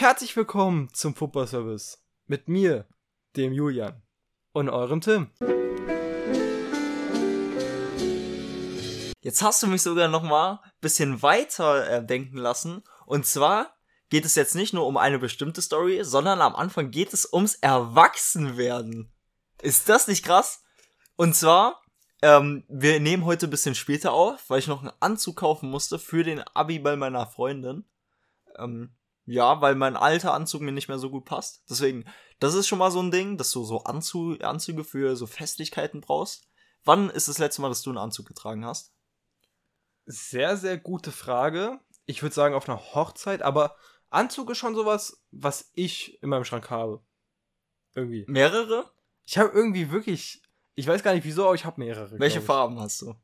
Herzlich willkommen zum Football Service mit mir, dem Julian und eurem Tim. Jetzt hast du mich sogar noch mal ein bisschen weiter äh, denken lassen. Und zwar geht es jetzt nicht nur um eine bestimmte Story, sondern am Anfang geht es ums Erwachsenwerden. Ist das nicht krass? Und zwar, ähm, wir nehmen heute ein bisschen später auf, weil ich noch einen Anzug kaufen musste für den Abi bei meiner Freundin. Ähm, ja, weil mein alter Anzug mir nicht mehr so gut passt. Deswegen, das ist schon mal so ein Ding, dass du so Anzug, Anzüge für so Festlichkeiten brauchst. Wann ist das letzte Mal, dass du einen Anzug getragen hast? Sehr, sehr gute Frage. Ich würde sagen auf einer Hochzeit, aber Anzug ist schon sowas, was ich in meinem Schrank habe. Irgendwie. Mehrere? Ich habe irgendwie wirklich, ich weiß gar nicht wieso, aber ich habe mehrere. Welche. Farben hast du?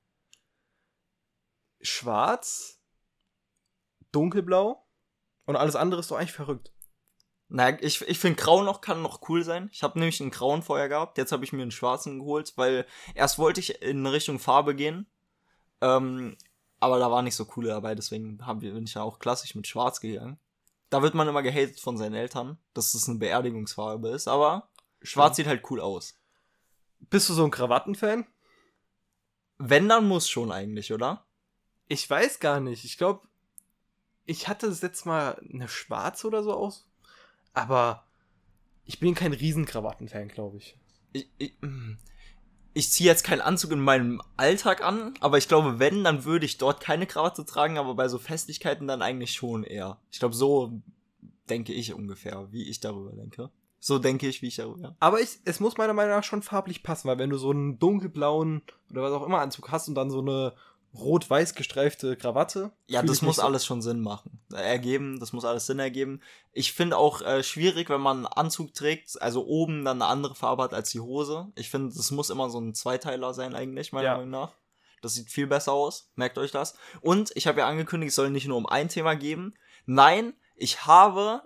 Schwarz, dunkelblau und alles andere ist doch eigentlich verrückt. Na, ich, ich finde grau noch kann noch cool sein. Ich habe nämlich einen grauen vorher gehabt, jetzt habe ich mir einen schwarzen geholt, weil erst wollte ich in Richtung Farbe gehen. Ähm, aber da war nicht so coole dabei, deswegen hab, bin ich ja auch klassisch mit schwarz gegangen. Da wird man immer gehatet von seinen Eltern, dass das eine Beerdigungsfarbe ist, aber schwarz sieht halt cool aus. Bist du so ein Krawattenfan? Wenn, dann muss schon eigentlich, oder? Ich weiß gar nicht. Ich glaube, ich hatte das letzte Mal eine schwarze oder so aus. Aber ich bin kein Riesenkrawattenfan, glaube ich. Ich, ich, mm, ich ziehe jetzt keinen Anzug in meinem Alltag an, aber ich glaube, wenn, dann würde ich dort keine Krawatte tragen, aber bei so Festlichkeiten dann eigentlich schon eher. Ich glaube, so denke ich ungefähr, wie ich darüber denke. So denke ich, wie ich darüber. Aber ich, es muss meiner Meinung nach schon farblich passen, weil wenn du so einen dunkelblauen oder was auch immer Anzug hast und dann so eine rot-weiß gestreifte Krawatte. Ja, das muss so. alles schon Sinn machen. Ergeben, das muss alles Sinn ergeben. Ich finde auch äh, schwierig, wenn man einen Anzug trägt, also oben dann eine andere Farbe hat als die Hose. Ich finde, das muss immer so ein Zweiteiler sein eigentlich, meiner Ja. Meinung nach. Das sieht viel besser aus, merkt euch das. Und ich habe ja angekündigt, es soll nicht nur um ein Thema geben. Nein, ich habe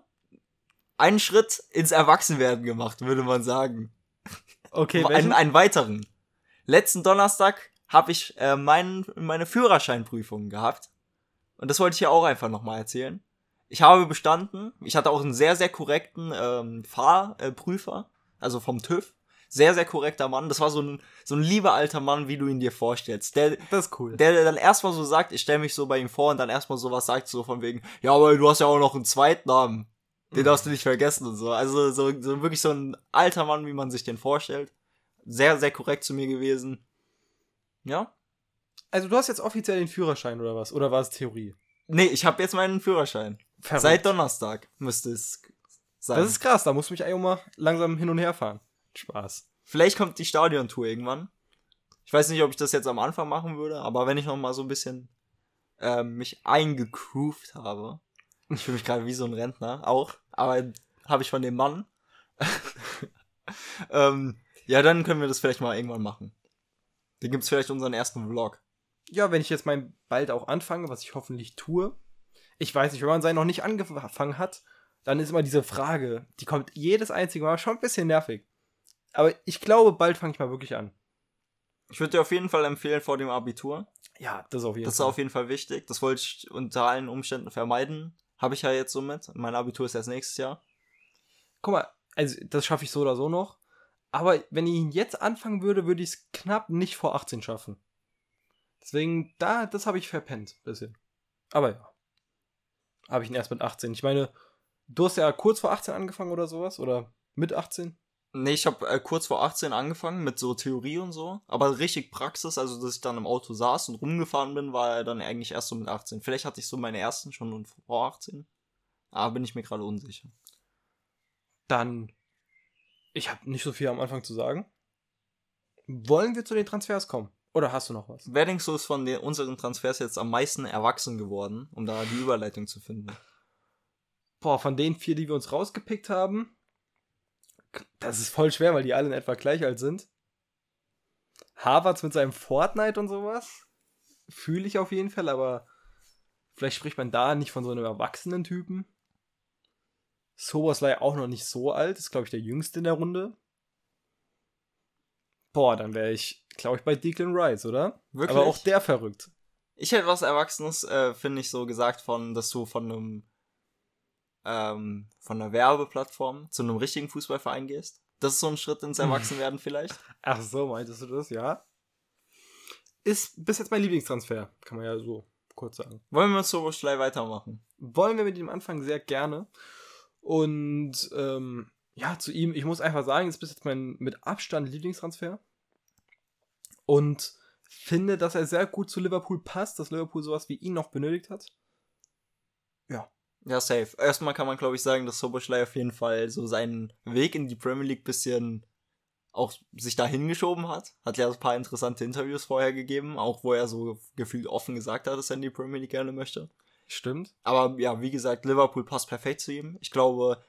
einen Schritt ins Erwachsenwerden gemacht, würde man sagen. Okay, einen, welchen? einen weiteren. Letzten Donnerstag habe ich äh, mein, meine Führerscheinprüfung gehabt. Und das wollte ich ja auch einfach nochmal erzählen. Ich habe bestanden. Ich hatte auch einen sehr, sehr korrekten ähm, Fahrprüfer, also vom TÜV. Sehr, sehr korrekter Mann. Das war so ein, so ein lieber alter Mann, wie du ihn dir vorstellst. Der, das ist cool. der dann erstmal so sagt, ich stelle mich so bei ihm vor und dann erstmal sowas sagt, so von wegen, ja, aber du hast ja auch noch einen Zweitnamen. Den darfst du nicht vergessen und so. Also so, so wirklich so ein alter Mann, wie man sich den vorstellt. Sehr, sehr korrekt zu mir gewesen. Ja? Also du hast jetzt offiziell den Führerschein oder was? Oder war es Theorie? Nee, ich habe jetzt meinen Führerschein. Verrückt. Seit Donnerstag müsste es sein. Das ist krass, da muss mich eigentlich mal langsam hin und her fahren. Spaß. Vielleicht kommt die Stadiontour irgendwann. Ich weiß nicht, ob ich das jetzt am Anfang machen würde, aber wenn ich noch mal so ein bisschen ähm, mich eingegroovt habe. Ich fühle mich gerade wie so ein Rentner, auch. Aber habe ich von dem Mann. ähm, ja, dann können wir das vielleicht mal irgendwann machen. Dann gibt's vielleicht unseren ersten Vlog. Ja, wenn ich jetzt mein bald auch anfange, was ich hoffentlich tue. Ich weiß nicht, wenn man seinen noch nicht angefangen hat, dann ist immer diese Frage, die kommt jedes einzige Mal schon ein bisschen nervig. Aber ich glaube, bald fange ich mal wirklich an. Ich würde dir auf jeden Fall empfehlen vor dem Abitur. Ja, das ist auf jeden Das ist Fall. auf jeden Fall wichtig. Das wollte ich unter allen Umständen vermeiden. Habe ich ja jetzt somit. Mein Abitur ist erst nächstes Jahr. Guck mal, also das schaffe ich so oder so noch. Aber wenn ich ihn jetzt anfangen würde, würde ich es knapp nicht vor 18 schaffen. Deswegen, da, das habe ich verpennt, bisschen. Aber ja. Habe ich ihn erst mit 18. Ich meine, du hast ja kurz vor 18 angefangen oder sowas? Oder mit 18? Nee, ich habe äh, kurz vor 18 angefangen mit so Theorie und so. Aber richtig Praxis, also dass ich dann im Auto saß und rumgefahren bin, war er dann eigentlich erst so mit 18. Vielleicht hatte ich so meine ersten schon vor 18. Aber bin ich mir gerade unsicher. Dann, ich habe nicht so viel am Anfang zu sagen. Wollen wir zu den Transfers kommen? Oder hast du noch was? Du ist von den, unseren Transfers jetzt am meisten erwachsen geworden, um da die Überleitung zu finden? Boah, von den vier, die wir uns rausgepickt haben, das ist voll schwer, weil die alle in etwa gleich alt sind. Harvards mit seinem Fortnite und sowas, fühle ich auf jeden Fall, aber vielleicht spricht man da nicht von so einem erwachsenen Typen. Sobersley auch noch nicht so alt, ist glaube ich der jüngste in der Runde. Boah, dann wäre ich, glaube ich, bei Declan Rice, oder? Wirklich? Aber auch der verrückt. Ich hätte was Erwachsenes, äh, finde ich, so gesagt, von, dass du von einem ähm, von einer Werbeplattform zu einem richtigen Fußballverein gehst. Das ist so ein Schritt ins Erwachsenwerden vielleicht. Ach so, meintest du das? Ja. Ist bis jetzt mein Lieblingstransfer, kann man ja so kurz sagen. Wollen wir mit Soboschlei weitermachen? Wollen wir mit ihm anfangen? Sehr gerne. Und ähm, ja, zu ihm, ich muss einfach sagen, ist bis jetzt mein mit Abstand Lieblingstransfer. Und finde, dass er sehr gut zu Liverpool passt, dass Liverpool sowas wie ihn noch benötigt hat. Ja. Ja, safe. Erstmal kann man, glaube ich, sagen, dass Soboschlei auf jeden Fall so seinen Weg in die Premier League bisschen auch sich da hingeschoben hat. Hat ja ein paar interessante Interviews vorher gegeben, auch wo er so gefühlt offen gesagt hat, dass er in die Premier League gerne möchte. Stimmt. Aber ja, wie gesagt, Liverpool passt perfekt zu ihm. Ich glaube,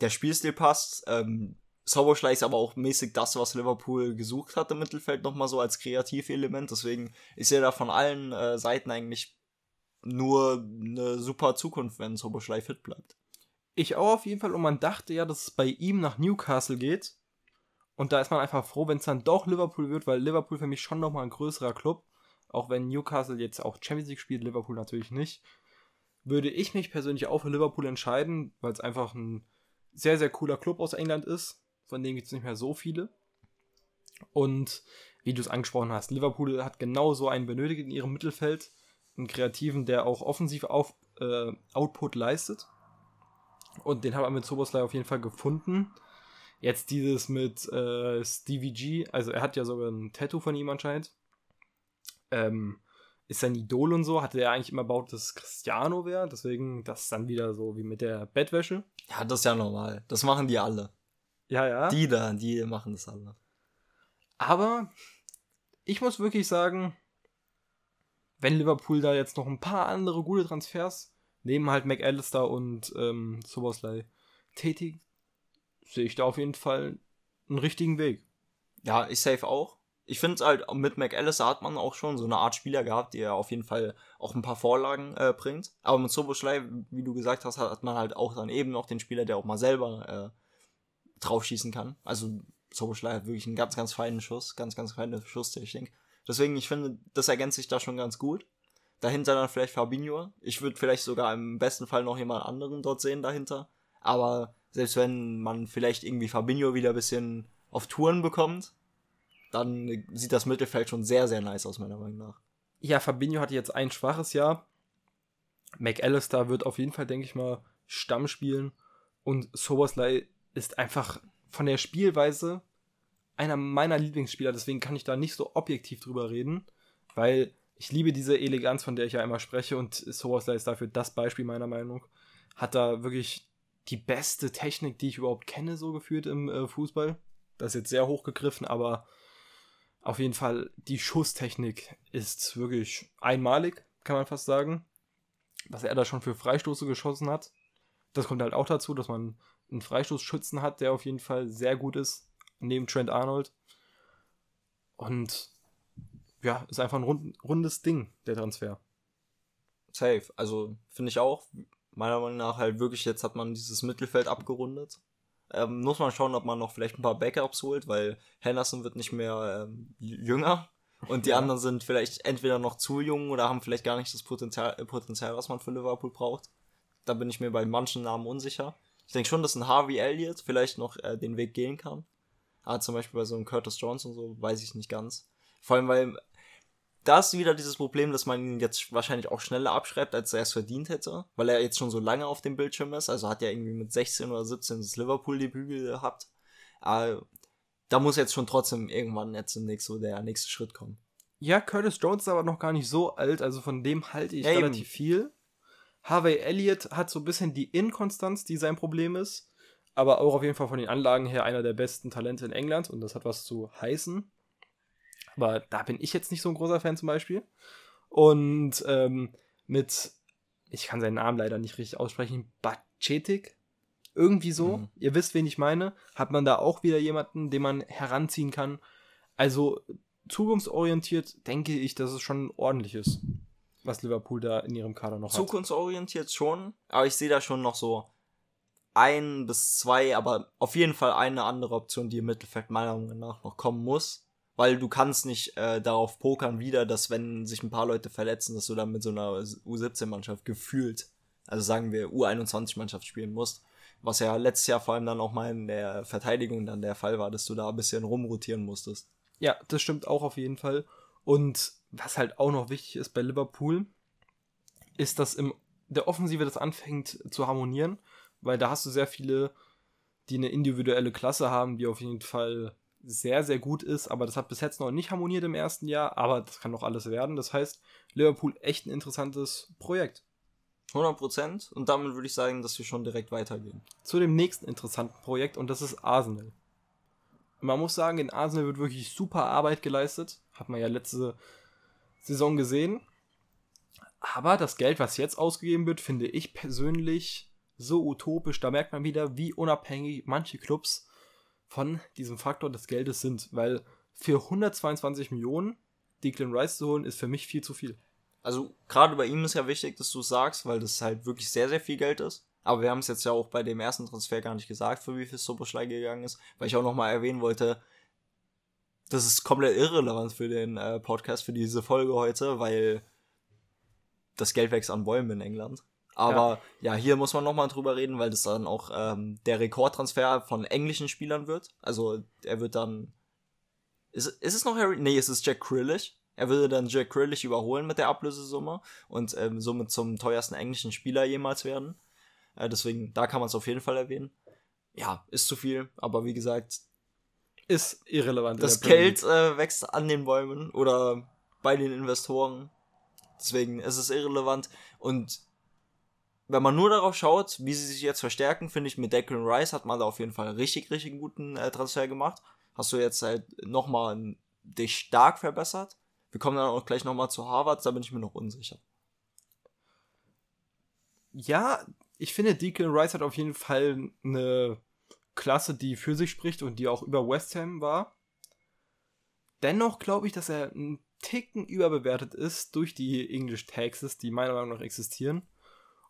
der Spielstil passt. Ähm, Soboschlei ist aber auch mäßig das, was Liverpool gesucht hat im Mittelfeld, nochmal so als Kreativelement. Deswegen ist er da von allen äh, Seiten eigentlich nur eine super Zukunft, wenn Soboschlei fit bleibt. Ich auch auf jeden Fall. Und man dachte ja, dass es bei ihm nach Newcastle geht. Und da ist man einfach froh, wenn es dann doch Liverpool wird, weil Liverpool für mich schon nochmal ein größerer Club. Auch wenn Newcastle jetzt auch Champions League spielt, Liverpool natürlich nicht. Würde ich mich persönlich auch für Liverpool entscheiden, weil es einfach ein sehr, sehr cooler Club aus England ist. Von denen gibt es nicht mehr so viele. Und wie du es angesprochen hast, Liverpool hat genau so einen benötigt in ihrem Mittelfeld. Einen Kreativen, der auch offensiv auf, äh, Output leistet. Und den haben wir mit Soboslai auf jeden Fall gefunden. Jetzt dieses mit äh, Stevie G, also er hat ja sogar ein Tattoo von ihm anscheinend. Ähm, ist sein Idol und so, hatte er eigentlich immer baut, dass Cristiano wäre, deswegen das dann wieder so wie mit der Bettwäsche. Ja, das ist ja normal. Das machen die alle. Ja, ja. Die da, die machen das alle. Aber ich muss wirklich sagen, wenn Liverpool da jetzt noch ein paar andere gute Transfers neben halt McAllister und ähm, Soboslai tätigt, sehe ich da auf jeden Fall einen richtigen Weg. Ja, ich safe auch. Ich finde halt, mit McAllister hat man auch schon so eine Art Spieler gehabt, der auf jeden Fall auch ein paar Vorlagen äh, bringt. Aber mit Soboschlei, wie du gesagt hast, hat man halt auch dann eben noch den Spieler, der auch mal selber äh, draufschießen kann. Also Soboschlei hat wirklich einen ganz, ganz feinen Schuss, ganz, ganz feine Schusstechnik. Deswegen, ich finde, das ergänzt sich da schon ganz gut. Dahinter dann vielleicht Fabinho. Ich würde vielleicht sogar im besten Fall noch jemand anderen dort sehen dahinter. Aber selbst wenn man vielleicht irgendwie Fabinho wieder ein bisschen auf Touren bekommt, dann sieht das Mittelfeld schon sehr, sehr nice aus, meiner Meinung nach. Ja, Fabinho hatte jetzt ein schwaches Jahr. McAllister wird auf jeden Fall, denke ich mal, Stamm spielen. Und Soboslai ist einfach von der Spielweise einer meiner Lieblingsspieler. Deswegen kann ich da nicht so objektiv drüber reden, weil ich liebe diese Eleganz, von der ich ja immer spreche. Und Soboslai ist dafür das Beispiel meiner Meinung. Hat da wirklich die beste Technik, die ich überhaupt kenne, so geführt im äh, Fußball. Das ist jetzt sehr hochgegriffen, aber auf jeden Fall die Schusstechnik ist wirklich einmalig, kann man fast sagen. Was er da schon für Freistoße geschossen hat. Das kommt halt auch dazu, dass man einen Freistoßschützen hat, der auf jeden Fall sehr gut ist, neben Trent Arnold. Und ja, ist einfach ein rund, rundes Ding, der Transfer. Safe. Also finde ich auch, meiner Meinung nach halt wirklich, jetzt hat man dieses Mittelfeld abgerundet. Ähm, muss man schauen, ob man noch vielleicht ein paar Backups holt, weil Henderson wird nicht mehr ähm, jünger und die ja. anderen sind vielleicht entweder noch zu jung oder haben vielleicht gar nicht das Potenzial, äh, Potenzial, was man für Liverpool braucht. Da bin ich mir bei manchen Namen unsicher. Ich denke schon, dass ein Harvey Elliott vielleicht noch äh, den Weg gehen kann. Aber zum Beispiel bei so einem Curtis Jones und so weiß ich nicht ganz. Vor allem, weil da ist wieder dieses Problem, dass man ihn jetzt wahrscheinlich auch schneller abschreibt, als er es verdient hätte, weil er jetzt schon so lange auf dem Bildschirm ist. Also hat er irgendwie mit 16 oder 17 das Liverpool-Debüt gehabt. Aber da muss jetzt schon trotzdem irgendwann jetzt demnächst so der nächste Schritt kommen. Ja, Curtis Jones ist aber noch gar nicht so alt, also von dem halte ich ja, relativ viel. Harvey Elliott hat so ein bisschen die Inkonstanz, die sein Problem ist, aber auch auf jeden Fall von den Anlagen her einer der besten Talente in England und das hat was zu heißen. Aber da bin ich jetzt nicht so ein großer Fan zum Beispiel. Und ähm, mit, ich kann seinen Namen leider nicht richtig aussprechen, Bacetic, irgendwie so, mhm. ihr wisst, wen ich meine, hat man da auch wieder jemanden, den man heranziehen kann. Also zukunftsorientiert denke ich, dass es schon ordentlich ist, was Liverpool da in ihrem Kader noch hat. Zukunftsorientiert schon, aber ich sehe da schon noch so ein bis zwei, aber auf jeden Fall eine andere Option, die im Mittelfeld meiner Meinung nach noch kommen muss weil du kannst nicht äh, darauf pokern wieder, dass wenn sich ein paar Leute verletzen, dass du dann mit so einer U17-Mannschaft gefühlt also sagen wir U21-Mannschaft spielen musst. Was ja letztes Jahr vor allem dann auch mal in der Verteidigung dann der Fall war, dass du da ein bisschen rumrotieren musstest. Ja, das stimmt auch auf jeden Fall. Und was halt auch noch wichtig ist bei Liverpool, ist, dass im der Offensive das anfängt zu harmonieren, weil da hast du sehr viele, die eine individuelle Klasse haben, die auf jeden Fall sehr, sehr gut ist, aber das hat bis jetzt noch nicht harmoniert im ersten Jahr, aber das kann noch alles werden. Das heißt, Liverpool echt ein interessantes Projekt. 100% und damit würde ich sagen, dass wir schon direkt weitergehen. Zu dem nächsten interessanten Projekt und das ist Arsenal. Man muss sagen, in Arsenal wird wirklich super Arbeit geleistet. Hat man ja letzte Saison gesehen. Aber das Geld, was jetzt ausgegeben wird, finde ich persönlich so utopisch. Da merkt man wieder, wie unabhängig manche Clubs von diesem Faktor des Geldes sind. Weil für 122 Millionen Declan Rice zu holen, ist für mich viel zu viel. Also gerade bei ihm ist ja wichtig, dass du es sagst, weil das halt wirklich sehr, sehr viel Geld ist. Aber wir haben es jetzt ja auch bei dem ersten Transfer gar nicht gesagt, für wie viel Soboschlei gegangen ist, weil ich auch nochmal erwähnen wollte, das ist komplett irrelevant für den äh, Podcast, für diese Folge heute, weil das Geld wächst an Bäumen in England. Aber ja, ja hier muss man nochmal drüber reden, weil das dann auch ähm, der Rekordtransfer von englischen Spielern wird. Also er wird dann. Ist, ist es noch Harry? Nee, es ist Jack Grealish. Er würde dann Jack Grealish überholen mit der Ablösesumme und ähm, somit zum teuersten englischen Spieler jemals werden. Äh, deswegen, da kann man es auf jeden Fall erwähnen. Ja, ist zu viel, aber wie gesagt. Ist irrelevant. Das Geld äh, wächst an den Bäumen oder bei den Investoren. Deswegen ist es irrelevant. Und wenn man nur darauf schaut, wie sie sich jetzt verstärken, finde ich, mit Declan Rice hat man da auf jeden Fall einen richtig, richtig guten äh, Transfer gemacht. Hast du jetzt halt nochmal dich stark verbessert. Wir kommen dann auch gleich nochmal zu Harvard, da bin ich mir noch unsicher. Ja, ich finde, Declan Rice hat auf jeden Fall eine Klasse, die für sich spricht und die auch über West Ham war. Dennoch glaube ich, dass er ein Ticken überbewertet ist durch die English Taxes, die meiner Meinung nach existieren.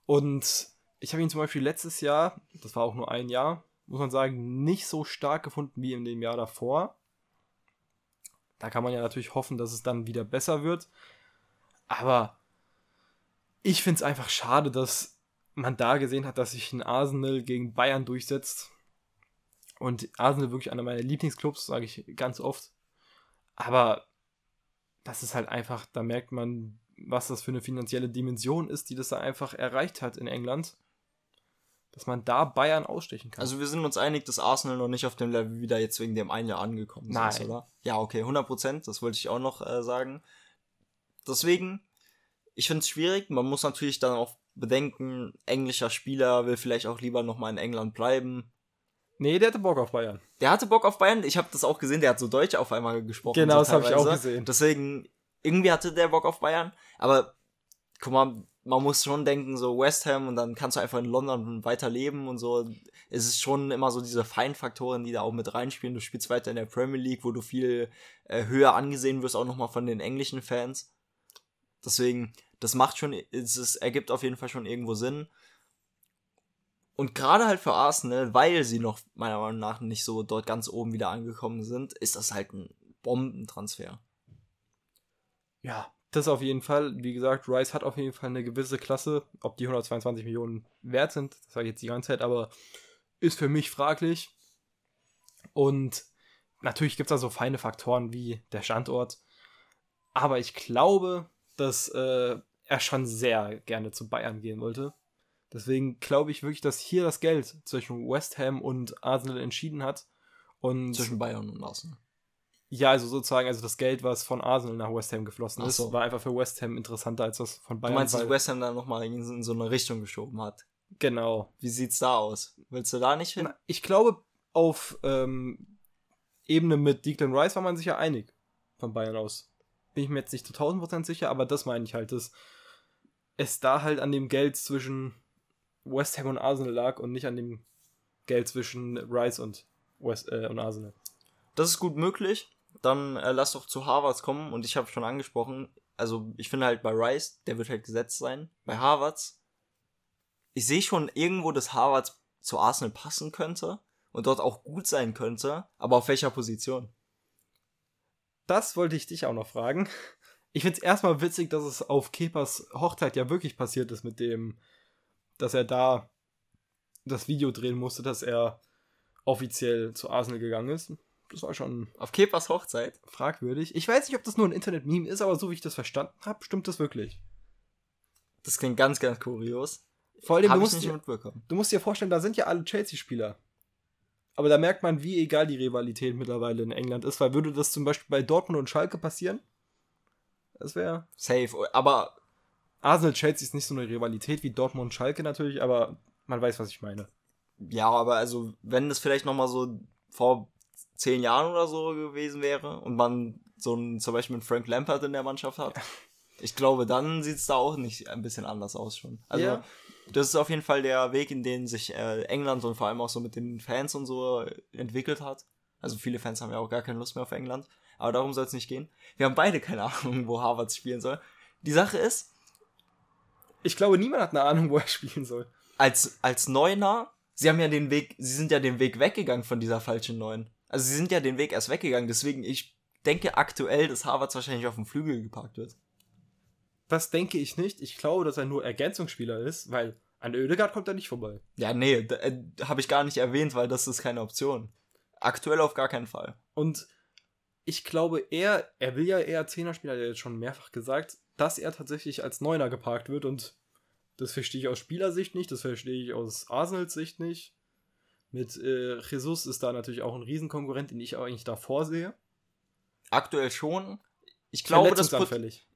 Und ich habe ihn zum Beispiel letztes Jahr, das war auch nur ein Jahr, muss man sagen, nicht so stark gefunden wie in dem Jahr davor. Da kann man ja natürlich hoffen, dass es dann wieder besser wird. Aber ich finde es einfach schade, dass man da gesehen hat, dass sich ein Arsenal gegen Bayern durchsetzt. Und Arsenal wirklich einer meiner Lieblingsclubs, sage ich ganz oft. Aber das ist halt einfach, da merkt man, was das für eine finanzielle Dimension ist, die das da einfach erreicht hat in England. Dass man da Bayern ausstechen kann. Also wir sind uns einig, dass Arsenal noch nicht auf dem Level wieder jetzt wegen dem einen Jahr angekommen Nein. ist, oder? Ja, okay, 100 Prozent, das wollte ich auch noch äh, sagen. Deswegen, ich finde es schwierig, man muss natürlich dann auch bedenken, englischer Spieler will vielleicht auch lieber nochmal in England bleiben. Nee, der hatte Bock auf Bayern. Der hatte Bock auf Bayern. Ich habe das auch gesehen. Der hat so Deutsch auf einmal gesprochen. Genau, so das habe ich auch gesehen. Deswegen, irgendwie hatte der Bock auf Bayern. Aber, guck mal, man muss schon denken, so West Ham und dann kannst du einfach in London weiterleben und so. Es ist schon immer so diese Feinfaktoren, die da auch mit reinspielen. Du spielst weiter in der Premier League, wo du viel äh, höher angesehen wirst, auch nochmal von den englischen Fans. Deswegen, das macht schon, es, es ergibt auf jeden Fall schon irgendwo Sinn. Und gerade halt für Arsenal, weil sie noch meiner Meinung nach nicht so dort ganz oben wieder angekommen sind, ist das halt ein Bombentransfer. Ja, das auf jeden Fall. Wie gesagt, Rice hat auf jeden Fall eine gewisse Klasse. Ob die 122 Millionen wert sind, das sage ich jetzt die ganze Zeit, aber ist für mich fraglich. Und natürlich gibt es da so feine Faktoren wie der Standort. Aber ich glaube, dass äh, er schon sehr gerne zu Bayern gehen wollte. Deswegen glaube ich wirklich, dass hier das Geld zwischen West Ham und Arsenal entschieden hat. Und Zwischen Bayern und Arsenal. Ja, also sozusagen, also das Geld, was von Arsenal nach West Ham geflossen Ach ist, so. war einfach für West Ham interessanter als das von Du Bayern. meinst, dass West Ham dann nochmal in in so eine Richtung geschoben hat. genau. Wie sieht's da aus? Willst du da nicht hin? Na, Ich glaube, auf ähm, Ebene mit Declan Rice war man sich ja einig von Bayern aus. Bin ich mir jetzt nicht zu 1000% sicher, aber das meine ich halt, dass es da halt an dem Geld zwischen West Ham und Arsenal lag und nicht an dem Geld zwischen Rice und, West, äh, und Arsenal. Das ist gut möglich. Dann äh, lass doch zu Harvards kommen. Und ich habe schon angesprochen, also ich finde halt bei Rice, der wird halt gesetzt sein. Bei Harvards, ich sehe schon irgendwo, dass Harvards zu Arsenal passen könnte und dort auch gut sein könnte. Aber auf welcher Position? Das wollte ich dich auch noch fragen. Ich finde es erstmal witzig, dass es auf Kepers Hochzeit ja wirklich passiert ist mit dem, dass er da das Video drehen musste, dass er offiziell zu Arsenal gegangen ist. Das war schon Auf Kepers Hochzeit. fragwürdig. Ich weiß nicht, ob das nur ein Internet-Meme ist, aber so wie ich das verstanden habe, stimmt das wirklich. Das klingt ganz, ganz kurios. Vor allem, du Hab musst, dir, du musst dir vorstellen, da sind ja alle Chelsea-Spieler. Aber da merkt man, wie egal die Rivalität mittlerweile in England ist, weil würde das zum Beispiel bei Dortmund und Schalke passieren, das wäre. Safe. Aber Arsenal-Chelsea ist nicht so eine Rivalität wie Dortmund und Schalke natürlich, aber man weiß, was ich meine. ja, aber also, wenn das vielleicht nochmal so vor zehn Jahren oder so gewesen wäre und man so einen, zum Beispiel einen Frank Lampard in der Mannschaft hat, ich glaube, dann sieht es da auch nicht ein bisschen anders aus schon. Also, Ja. das ist auf jeden Fall der Weg, in den sich äh, England und vor allem auch so mit den Fans und so entwickelt hat. Also viele Fans haben ja auch gar keine Lust mehr auf England. Aber darum soll es nicht gehen. Wir haben beide keine Ahnung, wo Harvard spielen soll. Die Sache ist, Ich glaube, niemand hat eine Ahnung, wo er spielen soll. als, als Neuner, sie haben ja den Weg, sie sind ja den Weg weggegangen von dieser falschen Neun. Also sie sind ja den Weg erst weggegangen, deswegen ich denke aktuell, dass Harvards wahrscheinlich auf dem Flügel geparkt wird. Das denke ich nicht. Ich glaube, dass er nur Ergänzungsspieler ist, weil an Oedegaard kommt er nicht vorbei. Ja, nee, äh, habe ich gar nicht erwähnt, weil das ist keine Option. Aktuell auf gar keinen Fall. Und ich glaube, er, er will ja eher Zehner-Spieler, hat er jetzt schon mehrfach gesagt, dass er tatsächlich als Neuner geparkt wird und das verstehe ich aus Spielersicht nicht, das verstehe ich aus Arsenals Sicht nicht. Mit äh, Jesus ist da natürlich auch ein Riesenkonkurrent, den ich eigentlich davor sehe. Aktuell schon. Ich glaube, das Verletzungsanfällig.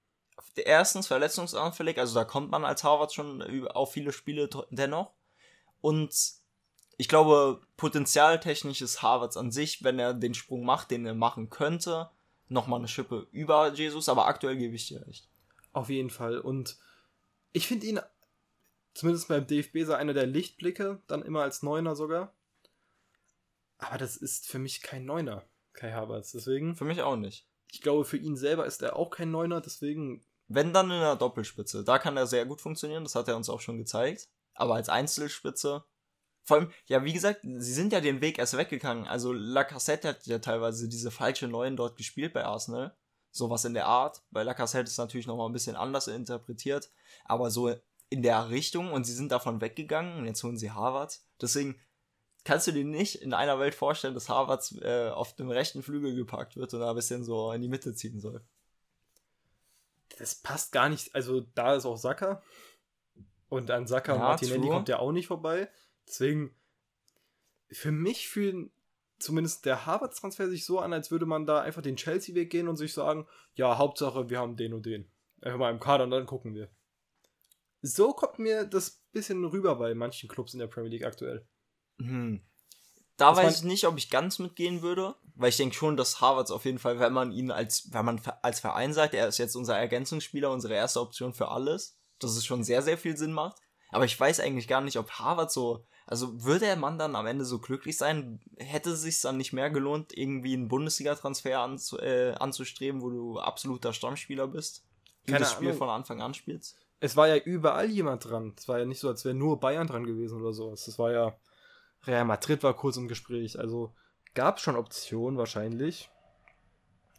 erstens verletzungsanfällig, also da kommt man als Harvard schon auf viele Spiele dennoch. Und ich glaube, potenzialtechnisch ist Harvards an sich, wenn er den Sprung macht, den er machen könnte, nochmal eine Schippe über Jesus, aber aktuell gebe ich dir recht. Auf jeden Fall. Und ich finde ihn, zumindest beim DFB, so einer der Lichtblicke, dann immer als Neuner sogar. Aber das ist für mich kein Neuner, Kai Havertz. Deswegen, Für mich auch nicht. ich glaube, für ihn selber ist er auch kein Neuner. Deswegen, Wenn dann in der Doppelspitze, da kann er sehr gut funktionieren, das hat er uns auch schon gezeigt. Aber als Einzelspitze, vor allem, ja, wie gesagt, sie sind ja den Weg erst weggegangen. Also Lacassette hat ja teilweise diese falsche Neuen dort gespielt bei Arsenal. Sowas in der Art. Bei Lacassette ist natürlich nochmal ein bisschen anders interpretiert. Aber so in der Richtung und sie sind davon weggegangen und jetzt holen sie Harvard. Deswegen kannst du dir nicht in einer Welt vorstellen, dass Harvard äh, auf dem rechten Flügel geparkt wird und da ein bisschen so in die Mitte ziehen soll. das passt gar nicht. Also, da ist auch Saka. Und an Saka und Ja, Martinelli true. kommt ja auch nicht vorbei. Deswegen, für mich fühlen zumindest der Harvard-Transfer sich so an, als würde man da einfach den Chelsea-Weg gehen und sich sagen, ja, Hauptsache, wir haben den und den. Einfach mal im Kader und dann gucken wir. So kommt mir das bisschen rüber bei manchen Clubs in der Premier League aktuell. Hm. Da Das weiß ich nicht, ob ich ganz mitgehen würde, weil ich denke schon, dass Harvards auf jeden Fall, wenn man ihn als, wenn man als Verein sagt, er ist jetzt unser Ergänzungsspieler, unsere erste Option für alles, dass es schon sehr, sehr viel Sinn macht. Aber ich weiß eigentlich gar nicht, ob Harvard so, also würde der Mann dann am Ende so glücklich sein? Hätte es sich dann nicht mehr gelohnt, irgendwie einen Bundesliga-Transfer anzu, äh, anzustreben, wo du absoluter Stammspieler bist? Du Keine das Spiel Ahnung. von Anfang an spielst? Es war ja überall jemand dran. Es war ja nicht so, als wäre nur Bayern dran gewesen oder sowas. Es war ja, Real Madrid war kurz im Gespräch. Also gab es schon Optionen wahrscheinlich.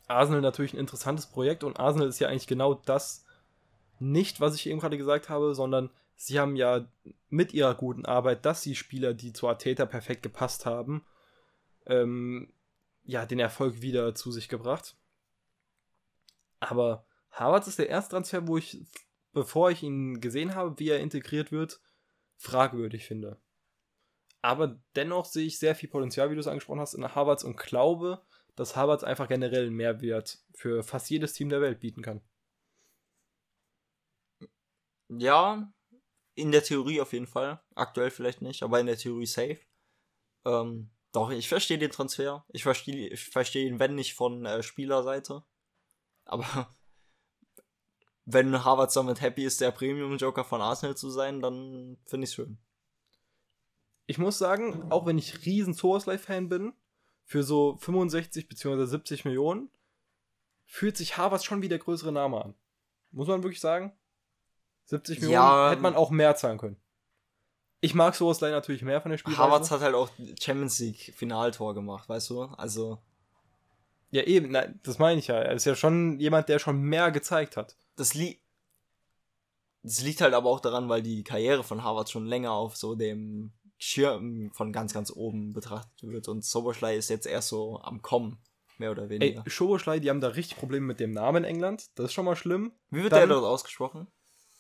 Arsenal natürlich ein interessantes Projekt und Arsenal ist ja eigentlich genau das nicht, was ich eben gerade gesagt habe, sondern sie haben ja mit ihrer guten Arbeit, dass sie Spieler, die zu Arteta perfekt gepasst haben, ähm, ja, den Erfolg wieder zu sich gebracht. Aber Harvards ist der erste Transfer, wo ich, bevor ich ihn gesehen habe, wie er integriert wird, fragwürdig finde. Aber dennoch sehe ich sehr viel Potenzial, wie du es angesprochen hast, in Harvards und glaube, dass Harvards einfach generell einen Mehrwert für fast jedes Team der Welt bieten kann. Ja, in der Theorie auf jeden Fall. Aktuell vielleicht nicht, aber in der Theorie safe. Ähm, doch, ich verstehe den Transfer. Ich verstehe ich verstehe ihn, wenn nicht von äh, Spielerseite. Aber wenn Harvard damit happy ist, der Premium-Joker von Arsenal zu sein, dann finde ich es schön. Ich muss sagen, auch wenn ich riesen Source-Life-Fan bin, für so 65 bzw. 70 Millionen fühlt sich Harvards schon wie der größere Name an. Muss man wirklich sagen? 70 Millionen Ja, hätte man auch mehr zahlen können. Ich mag Source natürlich mehr von der Spielweise. Harvards hat halt auch Champions League Finaltor gemacht, weißt du? Also, Ja, eben, nein, das meine ich ja. Er ist ja schon jemand, der schon mehr gezeigt hat. das li Das liegt halt aber auch daran, weil die Karriere von Harvard schon länger auf so dem Schirm von ganz, ganz oben betrachtet wird und Soboschlei ist jetzt erst so am Kommen, mehr oder Ey, weniger. Schoboschlei, die haben da richtig Probleme mit dem Namen in England. Das ist schon mal schlimm. Wie wird dann- der dort ausgesprochen?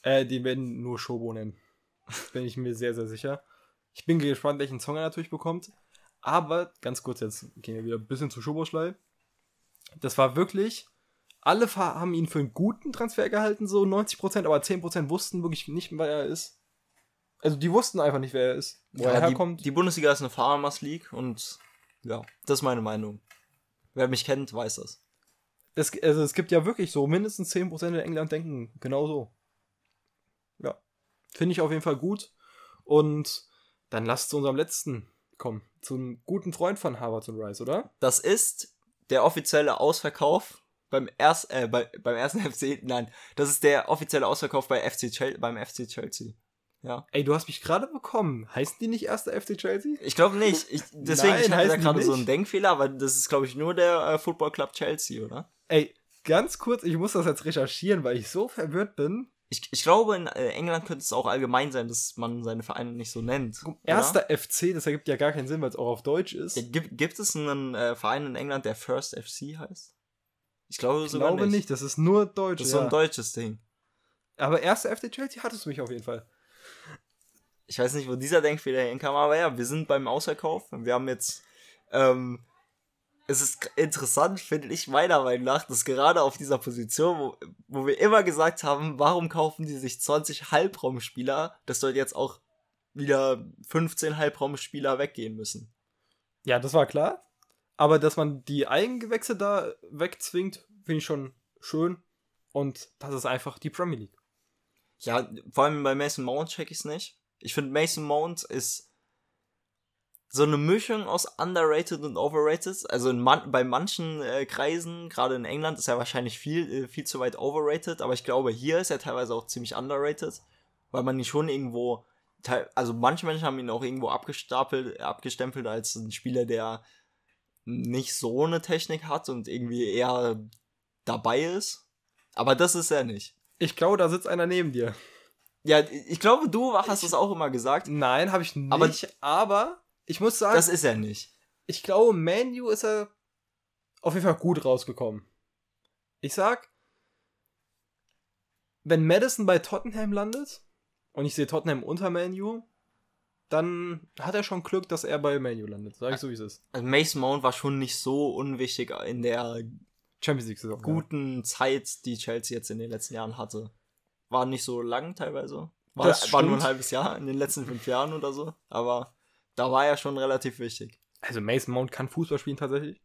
Äh, die werden nur Shobo nennen. Bin ich mir sehr, sehr sicher. Ich bin gespannt, welchen Song er natürlich bekommt. Aber ganz kurz, jetzt gehen wir wieder ein bisschen zu Schoboschlei. Das war wirklich. Alle haben ihn für einen guten Transfer gehalten, so 90%, aber 10% wussten wirklich nicht, wer er ist. Also die wussten einfach nicht, wer er ist. Wo er Ja, die, herkommt. die Bundesliga ist eine Farmers League und ja, das ist meine Meinung. Wer mich kennt, weiß das. Es, also es gibt ja wirklich so mindestens 10% in England denken genau so. Ja. Finde ich auf jeden Fall gut. Und dann lasst zu unserem letzten kommen. Zum guten Freund von Harvard und Rice, oder? Das ist der offizielle Ausverkauf beim, erst, äh, bei, beim ersten FC. Nein, das ist der offizielle Ausverkauf bei FC beim FC Chelsea. Ja. Ey, du hast mich gerade bekommen. Heißen die nicht erster FC Chelsea? Ich glaube nicht. Ich, deswegen Nein, ich hatte da gerade so einen Denkfehler, aber das ist, glaube ich, nur der äh, Football Club Chelsea, oder? Ey, ganz kurz, ich muss das jetzt recherchieren, weil ich so verwirrt bin. Ich, ich glaube, in äh, England könnte es auch allgemein sein, dass man seine Vereine nicht so nennt. oder? Erster FC, das ergibt ja gar keinen Sinn, weil es auch auf Deutsch ist. Ja, gibt, gibt es einen äh, Verein in England, der First FC heißt? Ich glaube ich glaube nicht. nicht. das ist nur Deutsch. Das ist so ja. ein deutsches Ding. Aber erster FC Chelsea hattest du mich auf jeden Fall. Ich weiß nicht, wo dieser Denkfehler hinkam, aber ja, wir sind beim Ausverkauf. Wir haben jetzt, ähm, es ist interessant, finde ich, meiner Meinung nach, dass gerade auf dieser Position, wo, wo wir immer gesagt haben, warum kaufen die sich 20 Halbraumspieler, dass dort jetzt auch wieder 15 Halbraumspieler weggehen müssen. Ja, das war klar. Aber dass man die Eigengewächse da wegzwingt, finde ich schon schön. Und das ist einfach die Premier League. Ja, vor allem bei Mason Mount check ich's nicht. Ich finde Mason Mount ist so eine Mischung aus underrated und overrated. Also man bei manchen äh, Kreisen, gerade in England, ist er wahrscheinlich viel, äh, viel zu weit overrated, aber ich glaube, hier ist er teilweise auch ziemlich underrated, weil man ihn schon irgendwo, also manche Menschen haben ihn auch irgendwo abgestapelt, abgestempelt als ein Spieler, der nicht so eine Technik hat und irgendwie eher dabei ist. Aber das ist er nicht. Ich glaube, da sitzt einer neben dir. Ja, ich glaube, du hast es auch immer gesagt. Nein, habe ich nicht. Aber- Aber, ich muss sagen, Das ist er nicht. ich glaube, Manu ist er auf jeden Fall gut rausgekommen. Ich sag, wenn Madison bei Tottenham landet und ich sehe Tottenham unter Manu, dann hat er schon Glück, dass er bei Manu landet. Sag ich so, wie es ist. Also Mason Mount war schon nicht so unwichtig in der Champions League Saison. guten Zeit, die Chelsea jetzt in den letzten Jahren hatte. War nicht so lang teilweise. War, Das war nur ein halbes Jahr in den letzten fünf Jahren oder so. Aber da war er schon relativ wichtig. Also Mason Mount kann Fußball spielen tatsächlich.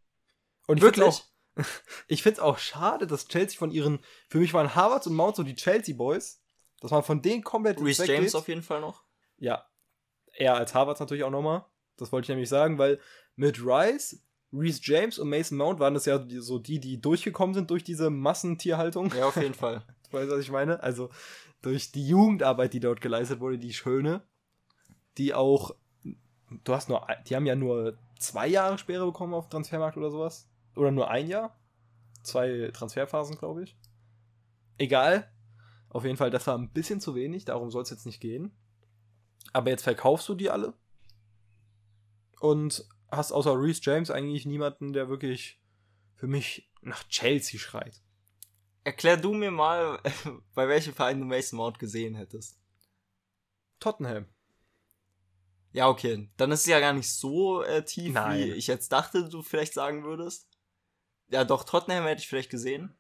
Und ich find's Wirklich? auch, ich finde es auch schade, dass Chelsea von ihren, für mich waren Harvards und Mount so die Chelsea Boys, dass man von denen komplett weggeht. James auf jeden Fall noch. Ja, er als Harvards natürlich auch nochmal. Das wollte ich nämlich sagen, weil mit Rice, Reese James und Mason Mount waren das ja so die, die durchgekommen sind durch diese Massentierhaltung. Ja, auf jeden Fall. Weißt du, was ich meine? Also durch die Jugendarbeit, die dort geleistet wurde, die schöne, die auch, du hast nur, die haben ja nur zwei Jahre Sperre bekommen auf Transfermarkt oder sowas. Oder nur ein Jahr. Zwei Transferphasen, glaube ich. Egal. Auf jeden Fall, das war ein bisschen zu wenig, darum soll es jetzt nicht gehen. Aber jetzt verkaufst du die alle. Und hast außer Reese James eigentlich niemanden, der wirklich für mich nach Chelsea schreit. Erklär du mir mal, bei welchem Verein du Mason Mount gesehen hättest. Tottenham. Ja, okay. Dann ist es ja gar nicht so äh, tief, Nein. wie ich jetzt dachte, du vielleicht sagen würdest. Ja, doch, Tottenham hätte ich vielleicht gesehen.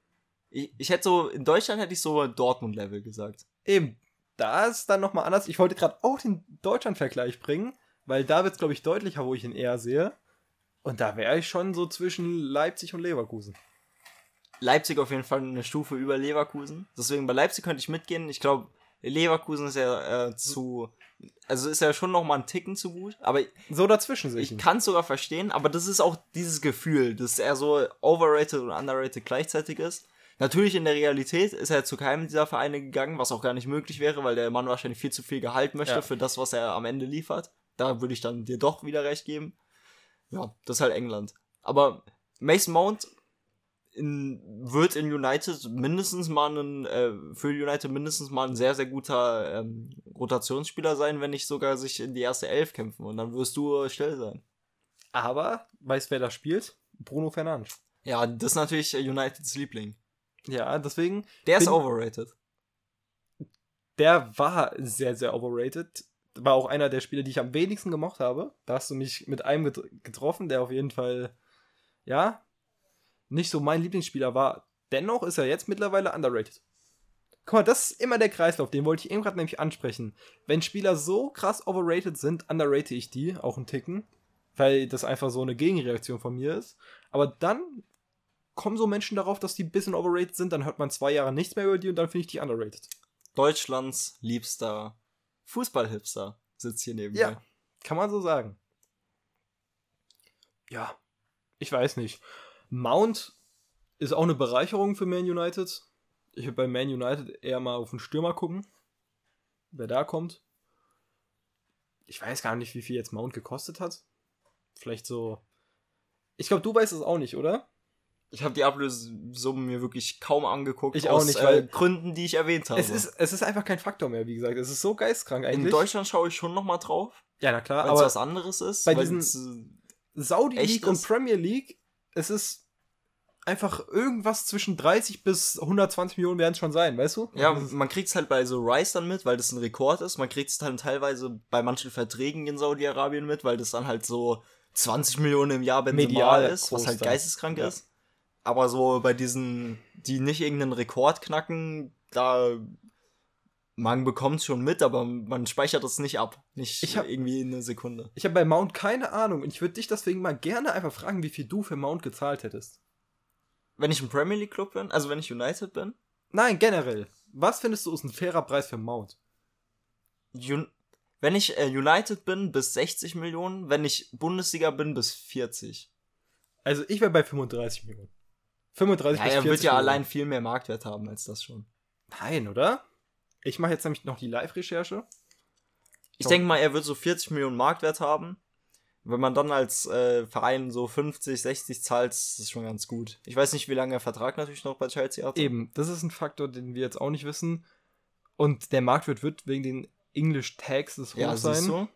Ich, ich hätte so, in Deutschland hätte ich so Dortmund-Level gesagt. Eben, da ist dann nochmal anders. Ich wollte gerade auch den Deutschland-Vergleich bringen, weil da wird es, glaube ich, deutlicher, wo ich ihn eher sehe. Und da wäre ich schon so zwischen Leipzig und Leverkusen. Leipzig auf jeden Fall eine Stufe über Leverkusen. Deswegen bei Leipzig könnte ich mitgehen. Ich glaube, Leverkusen ist ja äh, zu, also ist ja schon noch mal ein Ticken zu gut. Aber So dazwischen sehe ich ich kann es sogar verstehen. Aber das ist auch dieses Gefühl, dass er so overrated und underrated gleichzeitig ist. Natürlich in der Realität ist er zu keinem dieser Vereine gegangen, was auch gar nicht möglich wäre, weil der Mann wahrscheinlich viel zu viel Gehalt möchte Ja. für das, was er am Ende liefert. Da würde ich dann dir doch wieder recht geben. Ja, das ist halt England. Aber Mason Mount in, wird in United mindestens mal ein, äh, für United mindestens mal ein sehr, sehr guter ähm, Rotationsspieler sein, wenn nicht sogar sich in die erste Elf kämpfen und dann wirst du still sein. Aber, weißt wer da spielt? Bruno Fernandes. Ja, das ist natürlich Uniteds Liebling. Ja, deswegen. Der ist overrated. Der war sehr, sehr overrated. War auch einer der Spieler, die ich am wenigsten gemocht habe. Da hast du mich mit einem get getroffen, der auf jeden Fall, ja, nicht so mein Lieblingsspieler war. Dennoch ist er jetzt mittlerweile underrated. Guck mal, das ist immer der Kreislauf, den wollte ich eben gerade nämlich ansprechen. Wenn Spieler so krass overrated sind, underrate ich die auch einen Ticken, weil das einfach so eine Gegenreaktion von mir ist. Aber dann kommen so Menschen darauf, dass die ein bisschen overrated sind, dann hört man zwei Jahre nichts mehr über die und dann finde ich die underrated. Deutschlands liebster Fußballhipster sitzt hier neben Ja. mir. Kann man so sagen. Ja, ich weiß nicht. Mount ist auch eine Bereicherung für Man United. Ich würde bei Man United eher mal auf den Stürmer gucken, wer da kommt. Ich weiß gar nicht, wie viel jetzt Mount gekostet hat. Vielleicht so. Ich glaube, du weißt es auch nicht, oder? Ich habe die Ablösesumme mir wirklich kaum angeguckt. Ich auch aus, nicht, äh, weil- Gründen, die ich erwähnt habe. Es ist, es ist einfach kein Faktor mehr, wie gesagt. Es ist so geistkrank In eigentlich. Deutschland schaue ich schon noch mal drauf, ja, na klar, es aber was anderes ist. bei diesen- es, äh, Saudi League und. Premier League, es ist einfach irgendwas zwischen 30 bis 120 Millionen werden es schon sein, weißt du? Ja, man kriegt es halt bei so Rice dann mit, weil das ein Rekord ist. Man kriegt es dann teilweise bei manchen Verträgen in Saudi-Arabien mit, weil das dann halt so 20 Millionen im Jahr Benzema Medial ist, was halt geisteskrank Ja. ist. Aber so bei diesen, die nicht irgendeinen Rekord knacken, da man bekommt schon mit, aber man speichert es nicht ab. Nicht Ich hab- irgendwie in eine Sekunde. ich habe bei Mount keine Ahnung und ich würde dich deswegen mal gerne einfach fragen, wie viel du für Mount gezahlt hättest. Wenn ich ein Premier League Club bin, also wenn ich United bin, Nein, generell. Was findest du ist ein fairer Preis für Mount? Un wenn ich äh, United bin, bis 60 Millionen, wenn ich Bundesliga bin, bis 40. Also ich wäre bei 35 Millionen. 35 Ja, bis er 40 wird ja Millionen. allein viel mehr Marktwert haben als das schon. Nein, oder? Ich mache jetzt nämlich noch die Live-Recherche. Ich denke mal, er wird so 40 Millionen Marktwert haben. Wenn man dann als äh, Verein so 50, 60 zahlt, ist das schon ganz gut. Ich weiß nicht, wie lange der Vertrag natürlich noch bei Chelsea hat. Eben, das ist ein Faktor, den wir jetzt auch nicht wissen. Und der Marktwert wird wegen den English Taxes hoch Ja, sein.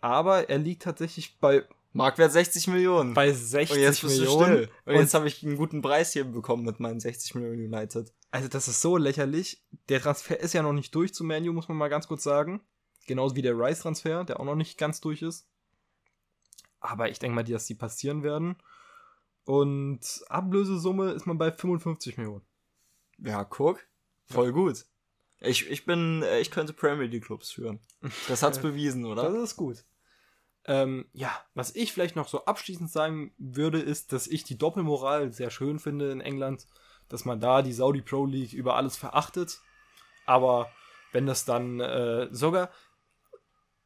Aber er liegt tatsächlich bei, Marktwert 60 Millionen. bei 60 und jetzt bist Millionen. du still. Und, Und- jetzt habe ich einen guten Preis hier bekommen mit meinen 60 Millionen United. Also das ist so lächerlich. Der Transfer ist ja noch nicht durch zu Manu, muss man mal ganz kurz sagen. Genauso wie der Rice-Transfer, der auch noch nicht ganz durch ist. Aber ich denke mal, dass die passieren werden. Und Ablösesumme ist man bei 55 Millionen. Ja, guck. Voll gut. Ich, ich bin, äh, ich könnte Premier League Clubs führen. Das hat's bewiesen, oder? Das ist gut. Ähm, ja, was ich vielleicht noch so abschließend sagen würde, ist, dass ich die Doppelmoral sehr schön finde in England, dass man da die Saudi Pro League über alles verachtet. Aber wenn das dann äh, sogar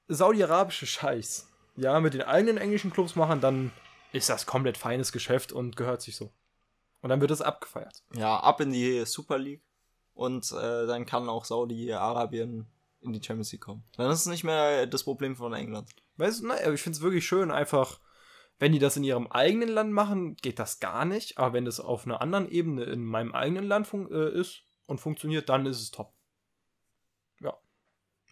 saudi-arabische Scheiß, ja, mit den eigenen englischen Clubs machen, dann ist das komplett feines Geschäft und gehört sich so. Und dann wird es abgefeiert. Ja, ab in die Super League. Und äh, dann kann auch Saudi-Arabien in die Champions League kommen. Dann ist es nicht mehr das Problem von England. Weißt du, naja, ich finde es wirklich schön, einfach, wenn die das in ihrem eigenen Land machen, geht das gar nicht. Aber wenn das auf einer anderen Ebene in meinem eigenen Land äh, ist und funktioniert, dann ist es top. Ja,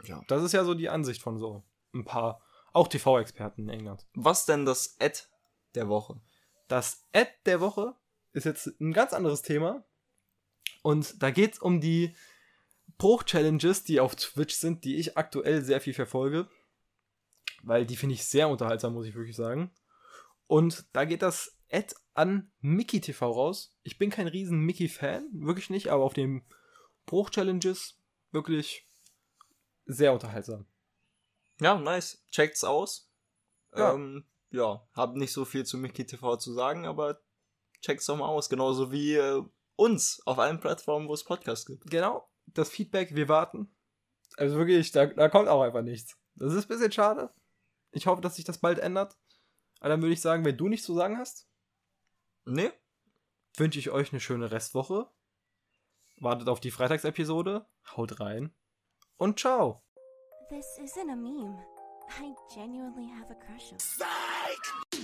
Ja. das ist ja so die Ansicht von so ein paar, auch TV-Experten in England. Was denn das Ad der Woche? Das Ad der Woche ist jetzt ein ganz anderes Thema. Und da geht es um die Bruch-Challenges, die auf Twitch sind, die ich aktuell sehr viel verfolge. Weil die finde ich sehr unterhaltsam, muss ich wirklich sagen. Und da geht das Ad an Mickey TV raus. Ich bin kein riesen Mickey-Fan, wirklich nicht, aber auf den Bruch-Challenges wirklich sehr unterhaltsam. Ja, nice. Checkt's aus. Ja. Ähm, ja, hab nicht so viel zu Mickey TV zu sagen, aber checkt's doch mal aus. Genauso wie äh, uns auf allen Plattformen, wo es Podcasts gibt. Genau, das Feedback, wir warten. Also wirklich, da, da kommt auch einfach nichts. Das ist ein bisschen schade. Ich hoffe, dass sich das bald ändert. Aber dann würde ich sagen, wenn du nichts zu sagen hast, Nee? wünsche ich euch eine schöne Restwoche. Wartet auf die Freitagsepisode. Haut rein. Und ciao. This isn't a meme. I genuinely have a crush on.